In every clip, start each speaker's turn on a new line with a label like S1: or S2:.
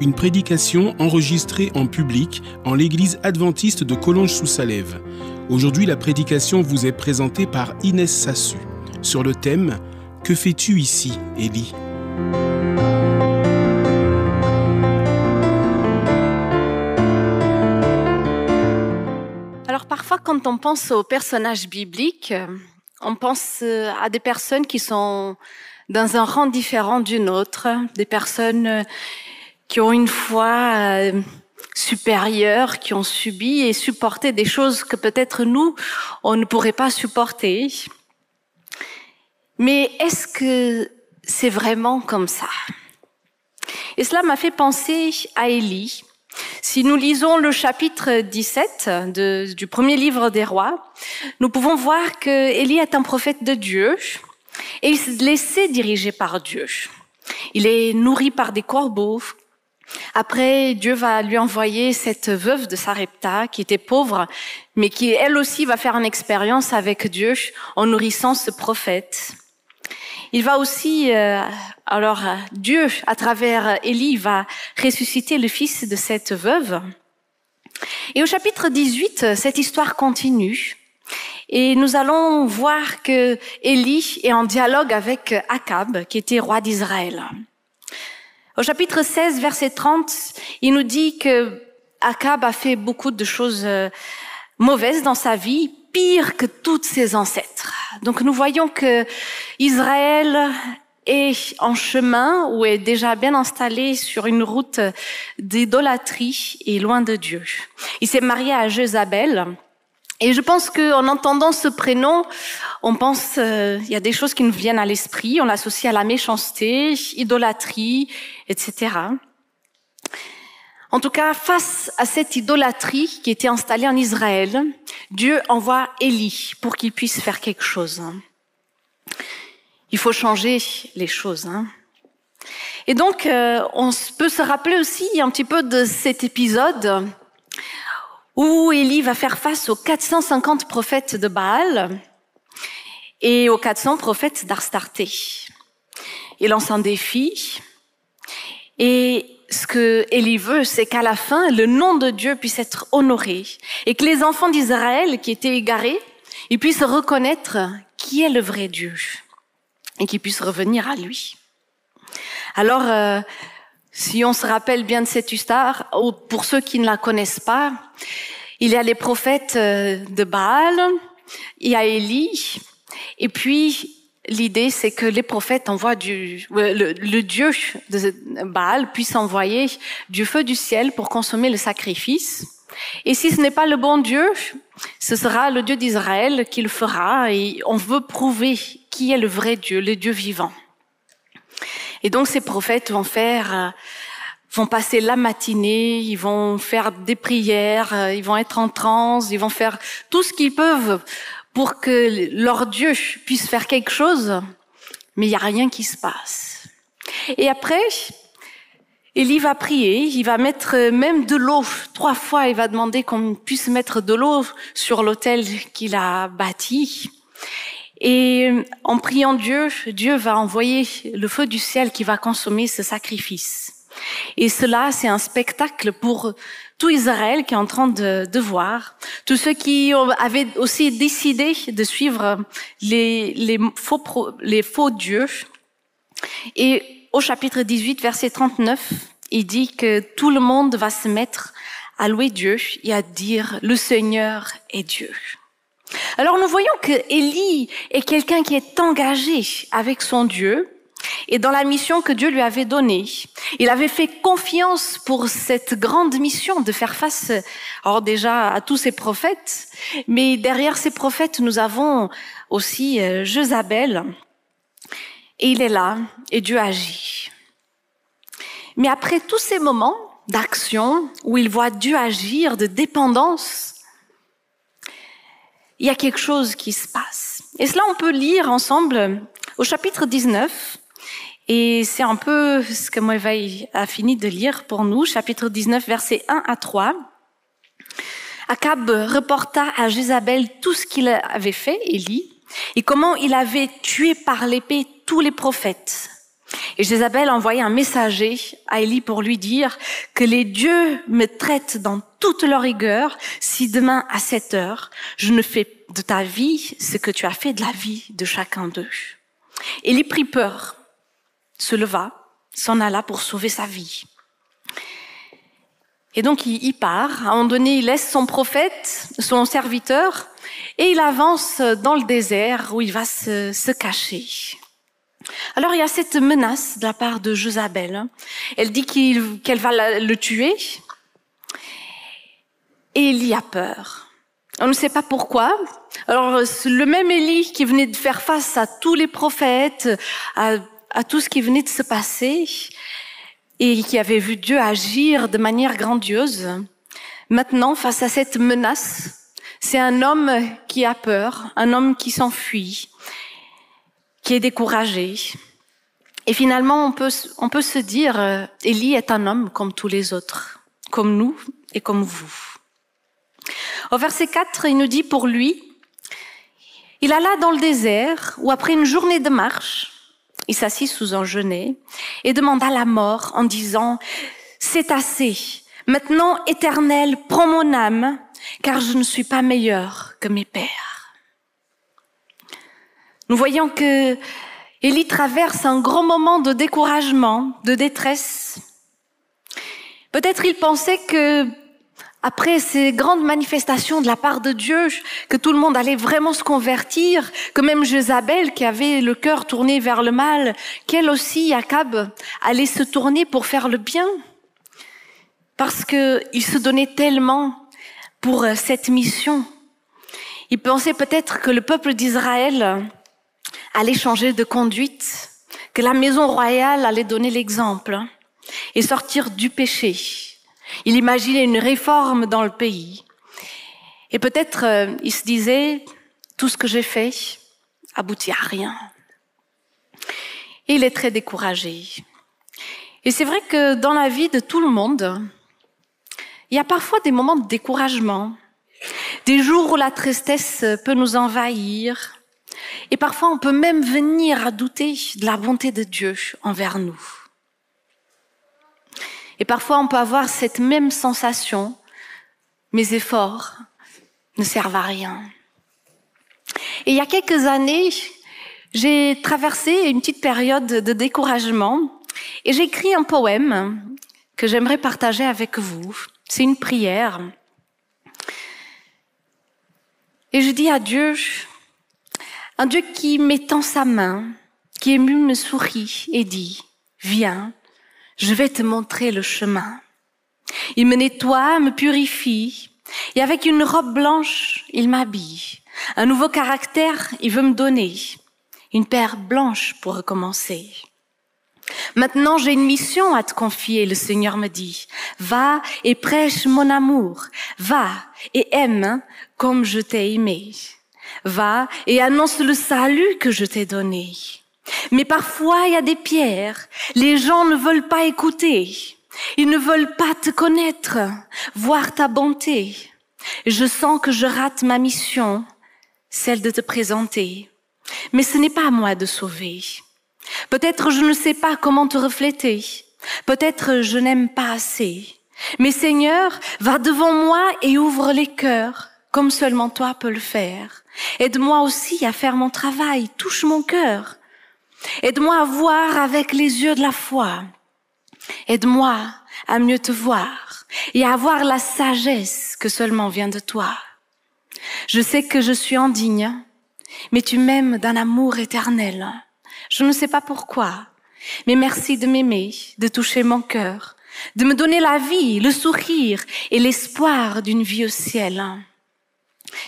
S1: une prédication enregistrée en public en l'église adventiste de Collonges-sous-Salève. Aujourd'hui, la prédication vous est présentée par Inès Sassu sur le thème Que fais-tu ici, Élie?
S2: Alors parfois, quand on pense aux personnages bibliques, on pense à des personnes qui sont dans un rang différent d'une autre, des personnes qui ont une foi euh, supérieure, qui ont subi et supporté des choses que peut-être nous, on ne pourrait pas supporter. Mais est-ce que c'est vraiment comme ça? Et cela m'a fait penser à Élie. Si nous lisons le chapitre 17 de, du premier livre des rois, nous pouvons voir que Élie est un prophète de Dieu et il se laissait diriger par Dieu. Il est nourri par des corbeaux, après, Dieu va lui envoyer cette veuve de Sarepta qui était pauvre, mais qui elle aussi va faire une expérience avec Dieu en nourrissant ce prophète. Il va aussi, euh, alors Dieu, à travers Élie, va ressusciter le fils de cette veuve. Et au chapitre 18, cette histoire continue. Et nous allons voir que Élie est en dialogue avec Akab, qui était roi d'Israël. Au chapitre 16, verset 30, il nous dit que Akab a fait beaucoup de choses euh, mauvaises dans sa vie, pire que toutes ses ancêtres. Donc nous voyons que Israël est en chemin ou est déjà bien installé sur une route d'idolâtrie et loin de Dieu. Il s'est marié à Jézabel, et je pense qu'en entendant ce prénom, on pense, euh, il y a des choses qui nous viennent à l'esprit, on l'associe à la méchanceté, idolâtrie, etc. En tout cas, face à cette idolâtrie qui était installée en Israël, Dieu envoie Élie pour qu'il puisse faire quelque chose. Il faut changer les choses. Hein. Et donc, euh, on peut se rappeler aussi un petit peu de cet épisode où Élie va faire face aux 450 prophètes de Baal et aux 400 prophètes d'Arstarté. Il lance un défi et ce que Élie veut, c'est qu'à la fin, le nom de Dieu puisse être honoré et que les enfants d'Israël qui étaient égarés, ils puissent reconnaître qui est le vrai Dieu et qu'ils puissent revenir à lui. Alors, euh, si on se rappelle bien de cette histoire, ou pour ceux qui ne la connaissent pas, il y a les prophètes euh, de Baal, il y a Élie, et puis l'idée c'est que les prophètes envoient du, le, le, Dieu de Baal puisse envoyer du feu du ciel pour consommer le sacrifice. Et si ce n'est pas le bon Dieu, ce sera le Dieu d'Israël qui le fera, et on veut prouver qui est le vrai Dieu, le Dieu vivant. Et donc ces prophètes vont faire, euh, vont passer la matinée, ils vont faire des prières, euh, ils vont être en transe, ils vont faire tout ce qu'ils peuvent pour que leur Dieu puisse faire quelque chose, mais il n'y a rien qui se passe. Et après, Élie va prier, il va mettre même de l'eau. Trois fois, il va demander qu'on puisse mettre de l'eau sur l'autel qu'il a bâti. Et en priant Dieu, Dieu va envoyer le feu du ciel qui va consommer ce sacrifice. Et cela, c'est un spectacle pour tout Israël qui est en train de, de voir. Tous ceux qui avaient aussi décidé de suivre les, les, faux, les faux dieux. Et au chapitre 18, verset 39, il dit que tout le monde va se mettre à louer Dieu et à dire le Seigneur est Dieu. Alors nous voyons que Élie est quelqu'un qui est engagé avec son Dieu et dans la mission que Dieu lui avait donnée. Il avait fait confiance pour cette grande mission de faire face, alors déjà à tous ces prophètes, mais derrière ces prophètes, nous avons aussi euh, Jézabel. Et il est là et Dieu agit. Mais après tous ces moments, d'action où il voit Dieu agir, de dépendance, il y a quelque chose qui se passe. Et cela, on peut lire ensemble au chapitre 19. Et c'est un peu ce que Moïse a fini de lire pour nous, chapitre 19, versets 1 à 3. Akab reporta à Jézabel tout ce qu'il avait fait, Élie, et comment il avait tué par l'épée tous les prophètes. Et Jézabel envoyé un messager à Élie pour lui dire que les dieux me traitent dans toute leur rigueur si demain à cette heure, je ne fais de ta vie ce que tu as fait de la vie de chacun d'eux. Élie prit peur, se leva, s'en alla pour sauver sa vie. Et donc il, part. À un moment donné, il laisse son prophète, son serviteur, et il avance dans le désert où il va se, se cacher. Alors il y a cette menace de la part de Josabel. Elle dit qu'elle va le tuer. Y a peur. On ne sait pas pourquoi. Alors le même Élie qui venait de faire face à tous les prophètes, à, à tout ce qui venait de se passer, et qui avait vu Dieu agir de manière grandiose, maintenant face à cette menace, c'est un homme qui a peur, un homme qui s'enfuit, qui est découragé. Et finalement, on peut, on peut se dire, euh, Élie est un homme comme tous les autres, comme nous et comme vous. Au verset 4, il nous dit pour lui, il alla dans le désert où après une journée de marche, il s'assit sous un genêt et demanda la mort en disant, c'est assez. Maintenant, éternel, prends mon âme, car je ne suis pas meilleur que mes pères. Nous voyons que Élie traverse un grand moment de découragement, de détresse. Peut-être il pensait que après ces grandes manifestations de la part de Dieu, que tout le monde allait vraiment se convertir, que même Jézabel, qui avait le cœur tourné vers le mal, qu'elle aussi, Akab, allait se tourner pour faire le bien. Parce qu'il se donnait tellement pour cette mission. Il pensait peut-être que le peuple d'Israël allait changer de conduite, que la maison royale allait donner l'exemple et sortir du péché. Il imaginait une réforme dans le pays. Et peut-être euh, il se disait, tout ce que j'ai fait aboutit à rien. Et il est très découragé. Et c'est vrai que dans la vie de tout le monde, il y a parfois des moments de découragement, des jours où la tristesse peut nous envahir, et parfois, on peut même venir à douter de la bonté de Dieu envers nous. Et parfois, on peut avoir cette même sensation, mes efforts ne servent à rien. Et il y a quelques années, j'ai traversé une petite période de découragement et j'ai écrit un poème que j'aimerais partager avec vous. C'est une prière. Et je dis à Dieu, un Dieu qui m'étend sa main, qui ému me sourit et dit, viens, je vais te montrer le chemin. Il me nettoie, me purifie, et avec une robe blanche, il m'habille. Un nouveau caractère, il veut me donner. Une paire blanche pour recommencer. Maintenant, j'ai une mission à te confier, le Seigneur me dit. Va et prêche mon amour. Va et aime comme je t'ai aimé. Va et annonce le salut que je t'ai donné. Mais parfois, il y a des pierres. Les gens ne veulent pas écouter. Ils ne veulent pas te connaître, voir ta bonté. Je sens que je rate ma mission, celle de te présenter. Mais ce n'est pas à moi de sauver. Peut-être je ne sais pas comment te refléter. Peut-être je n'aime pas assez. Mais Seigneur, va devant moi et ouvre les cœurs comme seulement toi peux le faire. Aide-moi aussi à faire mon travail, touche mon cœur. Aide-moi à voir avec les yeux de la foi. Aide-moi à mieux te voir et à avoir la sagesse que seulement vient de toi. Je sais que je suis indigne, mais tu m'aimes d'un amour éternel. Je ne sais pas pourquoi, mais merci de m'aimer, de toucher mon cœur, de me donner la vie, le sourire et l'espoir d'une vie au ciel.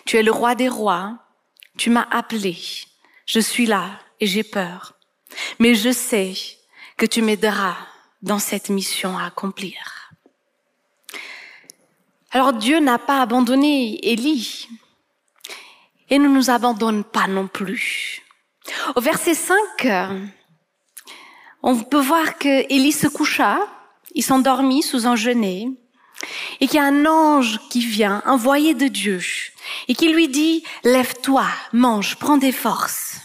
S2: Tu es le roi des rois. Tu m'as appelé. Je suis là et j'ai peur. Mais je sais que tu m'aideras dans cette mission à accomplir. Alors Dieu n'a pas abandonné Élie et ne nous abandonne pas non plus. Au verset 5, on peut voir que Élie se coucha, il s'endormit sous un genêt, et qu'il y a un ange qui vient, envoyé de Dieu, et qui lui dit, lève-toi, mange, prends des forces.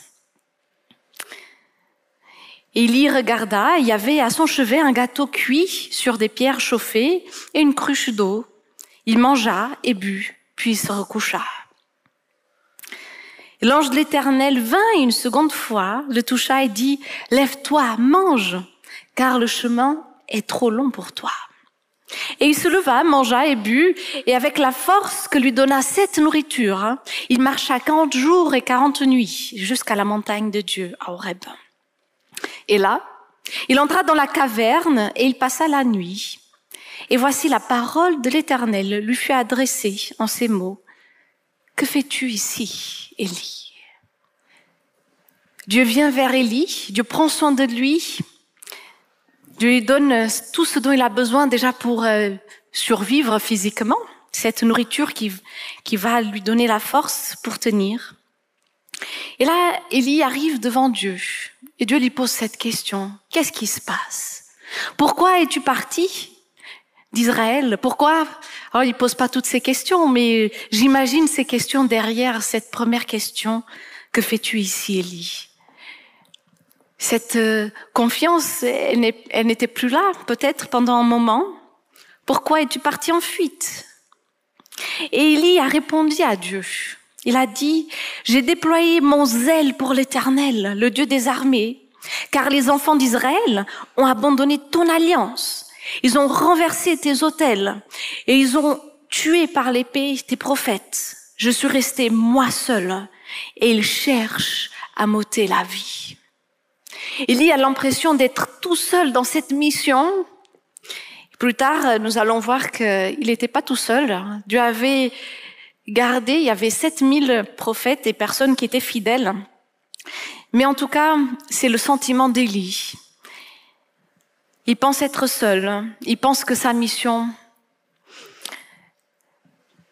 S2: Élie regarda, il y avait à son chevet un gâteau cuit sur des pierres chauffées et une cruche d'eau. Il mangea et but, puis se recoucha. L'ange de l'Éternel vint une seconde fois, le toucha et dit, Lève-toi, mange, car le chemin est trop long pour toi. Et il se leva, mangea et but, et avec la force que lui donna cette nourriture, hein, il marcha quarante jours et quarante nuits jusqu'à la montagne de Dieu, à Horeb. Et là, il entra dans la caverne et il passa la nuit. Et voici la parole de l'Éternel lui fut adressée en ces mots. Que fais-tu ici, Élie? Dieu vient vers Élie, Dieu prend soin de lui, Dieu lui donne tout ce dont il a besoin déjà pour euh, survivre physiquement, cette nourriture qui, qui va lui donner la force pour tenir. Et là, Élie arrive devant Dieu et Dieu lui pose cette question. Qu'est-ce qui se passe? Pourquoi es-tu parti d'Israël? Pourquoi? Alors, il pose pas toutes ces questions, mais j'imagine ces questions derrière cette première question. Que fais-tu ici, Élie? Cette euh, confiance, elle n'était plus là, peut-être pendant un moment. Pourquoi es-tu parti en fuite? Et Élie a répondu à Dieu. Il a dit, j'ai déployé mon zèle pour l'Éternel, le Dieu des armées, car les enfants d'Israël ont abandonné ton alliance. Ils ont renversé tes autels et ils ont tué par l'épée tes prophètes. Je suis resté moi seul et ils cherchent à m'ôter la vie. Il a l'impression d'être tout seul dans cette mission. Plus tard, nous allons voir qu'il n'était pas tout seul. Dieu avait gardé, il y avait 7000 prophètes et personnes qui étaient fidèles. Mais en tout cas, c'est le sentiment d'Élie. Il pense être seul. Il pense que sa mission,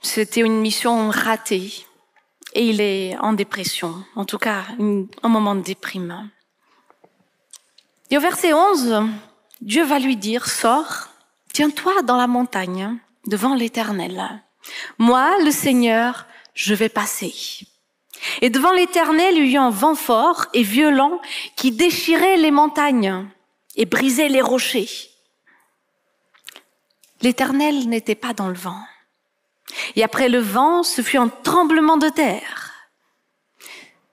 S2: c'était une mission ratée. Et il est en dépression. En tout cas, un moment de déprime. Et au verset 11, Dieu va lui dire, sors, tiens-toi dans la montagne devant l'Éternel. Moi, le Seigneur, je vais passer. Et devant l'Éternel, il y eut un vent fort et violent qui déchirait les montagnes et brisait les rochers. L'Éternel n'était pas dans le vent. Et après le vent, ce fut un tremblement de terre.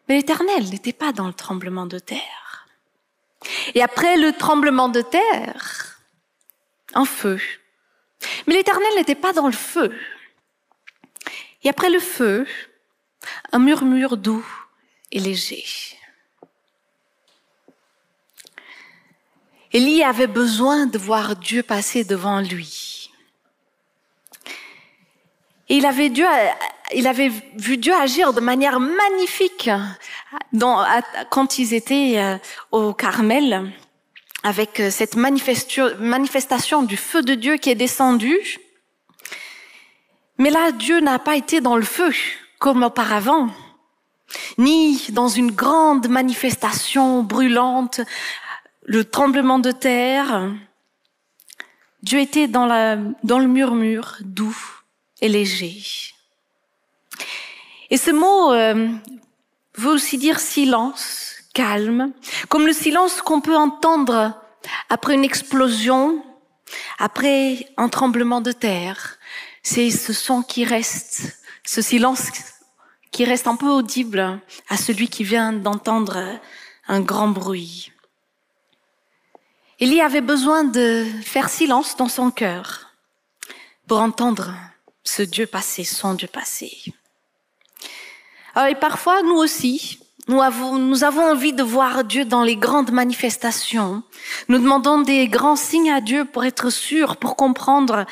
S2: Mais l'Éternel n'était pas dans le tremblement de terre. Et après le tremblement de terre, un feu. Mais l'Éternel n'était pas dans le feu. Et après le feu, un murmure doux et léger. Élie avait besoin de voir Dieu passer devant lui. Et il avait, vu Dieu agir de manière magnifique quand ils étaient euh, au Carmel, avec euh, cette manifestation du feu de Dieu qui est descendu. Mais là, Dieu n'a pas été dans le feu comme auparavant, ni dans une grande manifestation brûlante, le tremblement de terre. Dieu était dans, la, dans le murmure doux et léger. Et ce mot euh, veut aussi dire silence, calme, comme le silence qu'on peut entendre après une explosion, après un tremblement de terre, c'est ce son qui reste, ce silence qui reste un peu audible à celui qui vient d'entendre un grand bruit. Y avait besoin de faire silence dans son cœur pour entendre ce Dieu passé, son Dieu passé. Alors, et parfois, nous aussi, nous avons, envie de voir Dieu dans les grandes manifestations. Nous demandons des grands signes à Dieu pour être sûrs, pour comprendre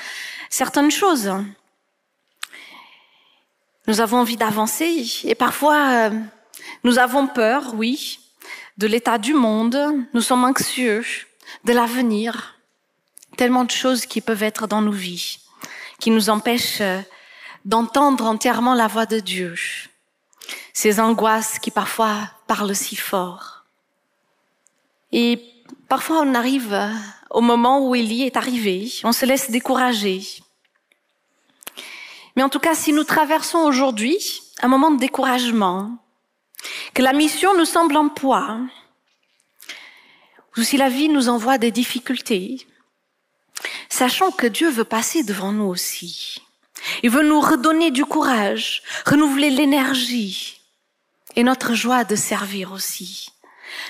S2: certaines choses. Nous avons envie d'avancer et parfois euh, nous avons peur, oui, de l'état du monde, nous sommes anxieux de l'avenir, tellement de choses qui peuvent être dans nos vies, qui nous empêchent euh, d'entendre entièrement la voix de Dieu. Ces angoisses qui parfois parlent si fort. Et parfois on arrive au moment où Élie est arrivé, on se laisse décourager. Mais en tout cas, si nous traversons aujourd'hui un moment de découragement, que la mission nous semble en poids, ou si la vie nous envoie des difficultés, sachant que Dieu veut passer devant nous aussi. Il veut nous redonner du courage, renouveler l'énergie et notre joie de servir aussi.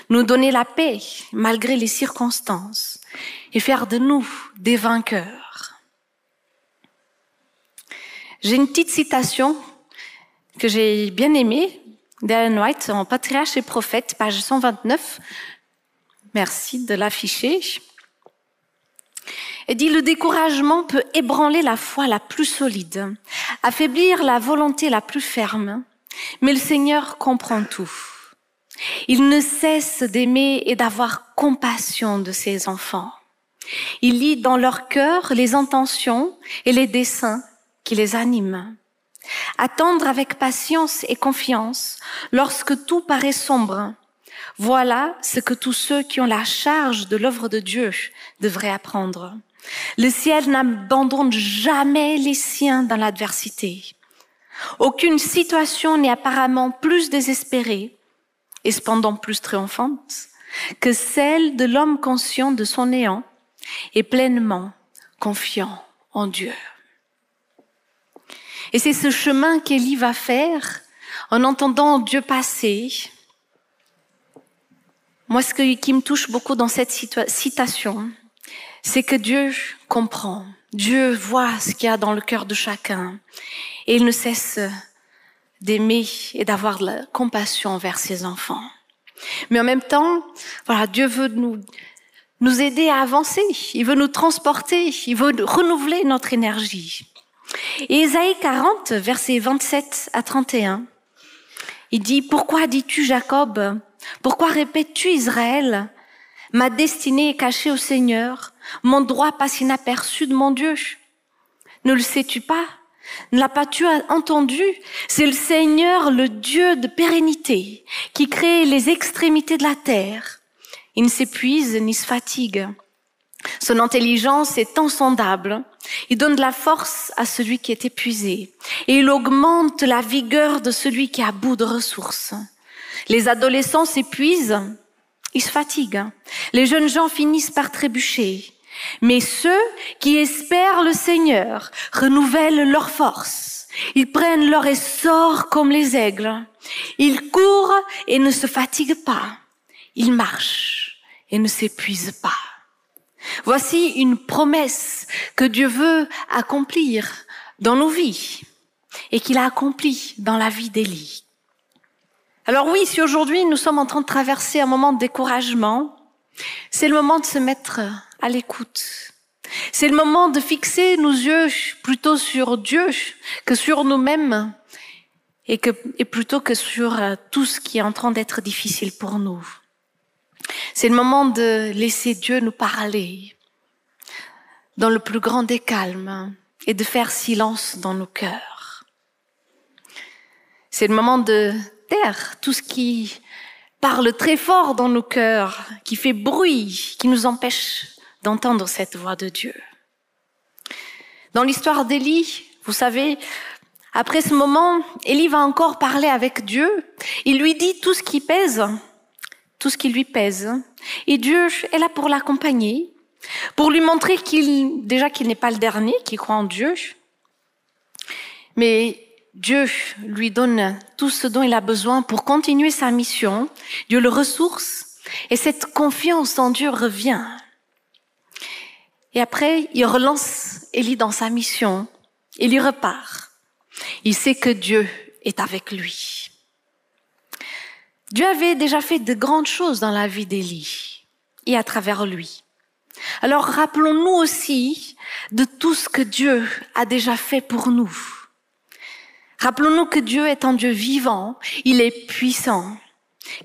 S2: Nous donner la paix malgré les circonstances et faire de nous des vainqueurs. J'ai une petite citation que j'ai bien aimée d'Ellen White en Patriarche et Prophète, page 129. Merci de l'afficher. Elle dit, le découragement peut ébranler la foi la plus solide, affaiblir la volonté la plus ferme, mais le Seigneur comprend tout. Il ne cesse d'aimer et d'avoir compassion de ses enfants. Il lit dans leur cœur les intentions et les desseins qui les animent. Attendre avec patience et confiance lorsque tout paraît sombre. Voilà ce que tous ceux qui ont la charge de l'œuvre de Dieu devraient apprendre. Le ciel n'abandonne jamais les siens dans l'adversité. Aucune situation n'est apparemment plus désespérée et cependant plus triomphante que celle de l'homme conscient de son néant et pleinement confiant en Dieu. Et c'est ce chemin qu'Élie va faire en entendant Dieu passer. Moi, ce qui me touche beaucoup dans cette citation, c'est que Dieu comprend. Dieu voit ce qu'il y a dans le cœur de chacun. Et il ne cesse d'aimer et d'avoir de la compassion envers ses enfants. Mais en même temps, voilà, Dieu veut nous, nous aider à avancer. Il veut nous transporter. Il veut renouveler notre énergie. Et Ésaïe 40, versets 27 à 31, il dit, pourquoi dis-tu Jacob? Pourquoi répètes-tu Israël? Ma destinée est cachée au Seigneur. Mon droit passe inaperçu de mon Dieu. Ne le sais-tu pas? Ne l'as pas tu entendu? C'est le Seigneur, le Dieu de pérennité, qui crée les extrémités de la terre. Il ne s'épuise ni se fatigue. Son intelligence est insondable. Il donne de la force à celui qui est épuisé. Et il augmente la vigueur de celui qui a bout de ressources. Les adolescents s'épuisent, ils se fatiguent. Les jeunes gens finissent par trébucher. Mais ceux qui espèrent le Seigneur renouvellent leur force. Ils prennent leur essor comme les aigles. Ils courent et ne se fatiguent pas. Ils marchent et ne s'épuisent pas. Voici une promesse que Dieu veut accomplir dans nos vies et qu'il a accompli dans la vie d'Élie. Alors oui, si aujourd'hui nous sommes en train de traverser un moment de découragement, c'est le moment de se mettre à l'écoute. C'est le moment de fixer nos yeux plutôt sur Dieu que sur nous-mêmes et, et plutôt que sur euh, tout ce qui est en train d'être difficile pour nous. C'est le moment de laisser Dieu nous parler dans le plus grand des calmes et de faire silence dans nos cœurs. C'est le moment de taire tout ce qui parle très fort dans nos cœurs, qui fait bruit, qui nous empêche d'entendre cette voix de Dieu. Dans l'histoire d'Élie, vous savez, après ce moment, Élie va encore parler avec Dieu. Il lui dit tout ce qui pèse, tout ce qui lui pèse. Et Dieu est là pour l'accompagner, pour lui montrer qu'il, déjà qu'il n'est pas le dernier qui croit en Dieu, mais Dieu lui donne tout ce dont il a besoin pour continuer sa mission. Dieu le ressource et cette confiance en Dieu revient. Et après, il relance Élie dans sa mission. Il y repart. Il sait que Dieu est avec lui. Dieu avait déjà fait de grandes choses dans la vie d'Élie et à travers lui. Alors rappelons-nous aussi de tout ce que Dieu a déjà fait pour nous. Rappelons-nous que Dieu est un Dieu vivant, il est puissant,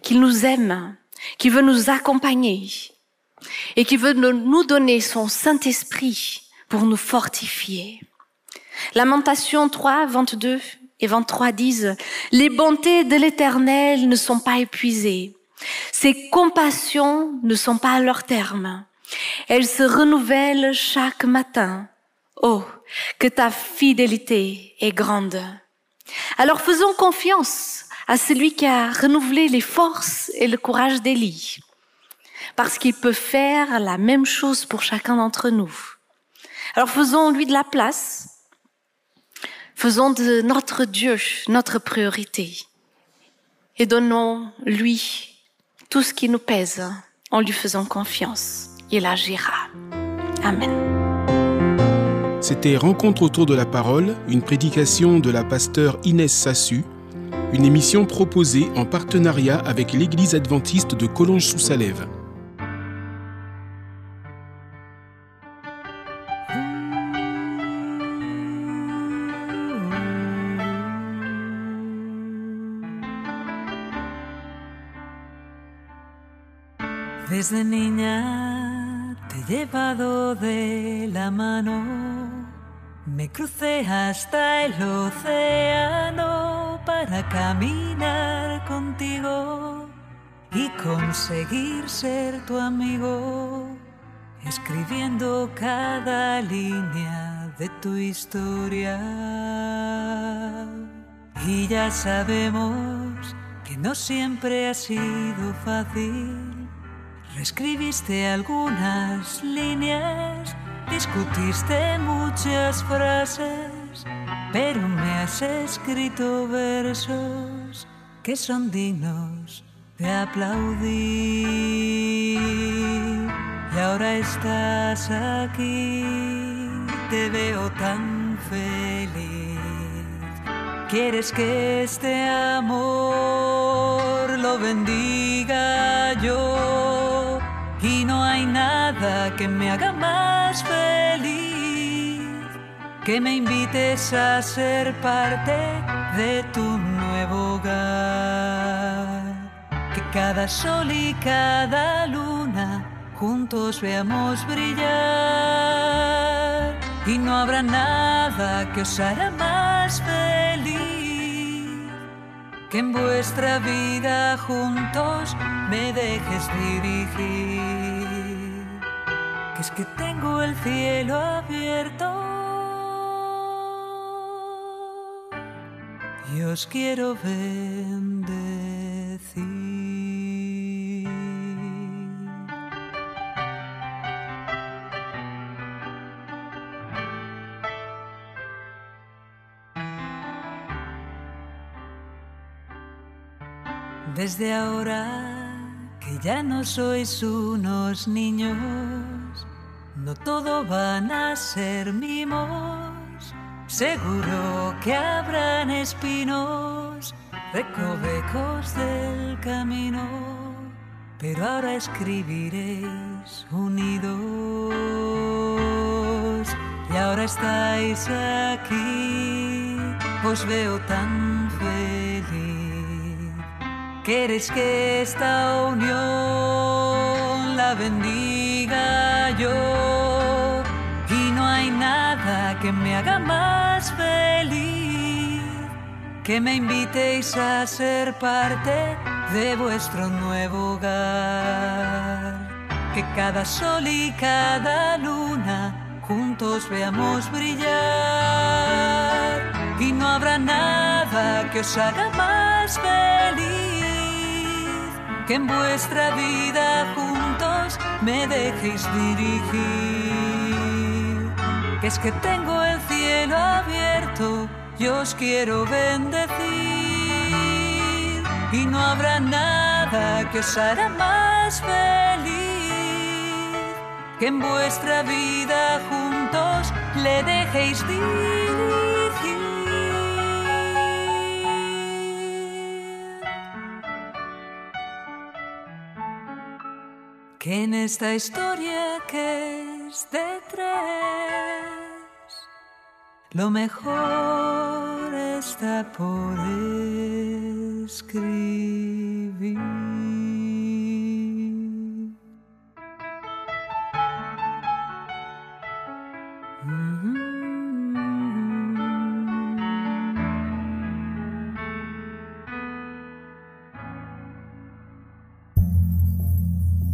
S2: qu'il nous aime, qu'il veut nous accompagner et qu'il veut nous donner son Saint-Esprit pour nous fortifier. Lamentation 3, 22 et 23 disent, les bontés de l'Éternel ne sont pas épuisées, ses compassions ne sont pas à leur terme, elles se renouvellent chaque matin. Oh, que ta fidélité est grande. Alors faisons confiance à celui qui a renouvelé les forces et le courage d'Élie, parce qu'il peut faire la même chose pour chacun d'entre nous. Alors faisons-lui de la place, faisons de notre Dieu notre priorité et donnons-lui tout ce qui nous pèse en lui faisant confiance. Il agira. Amen.
S1: C'était Rencontre autour de la parole, une prédication de la pasteur Inès Sassu une émission proposée en partenariat avec l'Église adventiste de Collonges-sous-Salève.
S3: Desde niña te he llevado de la mano, me crucé hasta el océano para caminar contigo y conseguir ser tu amigo, escribiendo cada línea de tu historia. Y ya sabemos que no siempre ha sido fácil. Reescribiste algunas líneas, discutiste muchas frases pero me has escrito versos que son dignos de aplaudir. Y ahora estás aquí, te veo tan feliz. Quieres que este amor lo bendiga yo hay nada que me haga más feliz que me invites a ser parte de tu nuevo hogar. Que cada sol y cada luna juntos veamos brillar y no habrá nada que os hará más feliz que en vuestra vida juntos me dejes dirigir. Que es que tengo el cielo abierto y os quiero bendecir. Desde ahora que ya no sois unos niños, no todo van a ser mimos Seguro que habrán espinos, recovecos del camino, pero ahora escribiréis unidos. Y ahora estáis aquí, os veo tan feliz. ¿Queréis que esta unión la bendiga yo? Que me haga mal feliz que me invitéis a ser parte de vuestro nuevo hogar. Que cada sol y cada luna juntos veamos brillar y no habrá nada que os haga más feliz que en vuestra vida juntos me dejéis dirigir. Es que tengo el cielo abierto, yo os quiero bendecir. Y no habrá nada que os hará más feliz que en vuestra vida juntos le dejéis dirigir. Que en esta historia que es de tres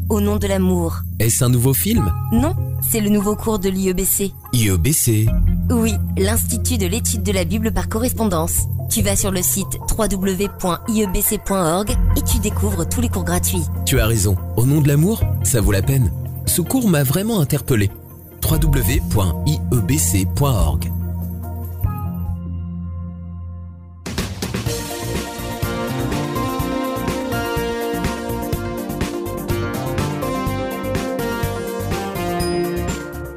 S3: Au
S4: nom de l'amour.
S5: Est-ce un nouveau film?
S4: Non, c'est le nouveau cours de l'IEBC.
S5: IEBC,
S4: oui, l'Institut de l'étude de la Bible par correspondance. Tu vas sur le site www.iebc.org et tu découvres tous les cours gratuits.
S5: Tu as raison, au nom de l'amour, ça vaut la peine. Ce cours m'a vraiment interpellé. www.iebc.org